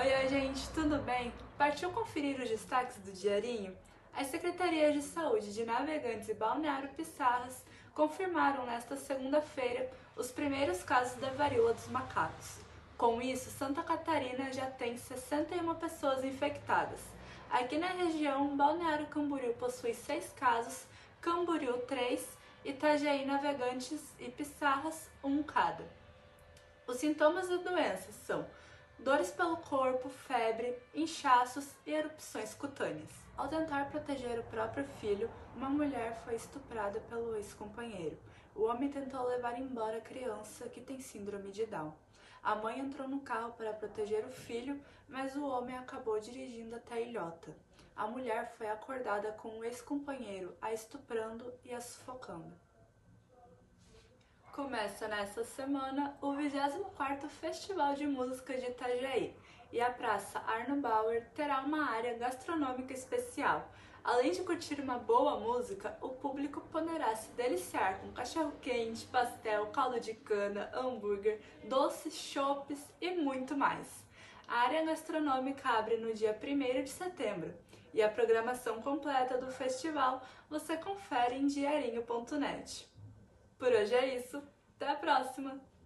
Oi, oi, gente, tudo bem? Partiu conferir os destaques do Diarinho? As Secretarias de Saúde de Navegantes e Balneário Pissarras confirmaram nesta segunda-feira os primeiros casos da varíola dos macacos. Com isso, Santa Catarina já tem 61 pessoas infectadas. Aqui na região, Balneário Camboriú possui 6 casos, Camboriú 3, Itajaí Navegantes e Pissarras 1 cada. Os sintomas da doença são dores pelo corpo, febre, inchaços e erupções cutâneas. Ao tentar proteger o próprio filho, uma mulher foi estuprada pelo ex-companheiro. O homem tentou levar embora a criança que tem síndrome de Down. A mãe entrou no carro para proteger o filho, mas o homem acabou dirigindo até a ilhota. A mulher foi acordada com o ex-companheiro a estuprando e a sufocando. Começa nesta semana o 24º Festival de Música de Itajaí e a Praça Arno Bauer terá uma área gastronômica especial. Além de curtir uma boa música, o público poderá se deliciar com cachorro-quente, pastel, caldo de cana, hambúrguer, doces, chopes e muito mais. A área gastronômica abre no dia 1 de setembro e a programação completa do festival você confere em diarinho.net. Por hoje é isso, até a próxima!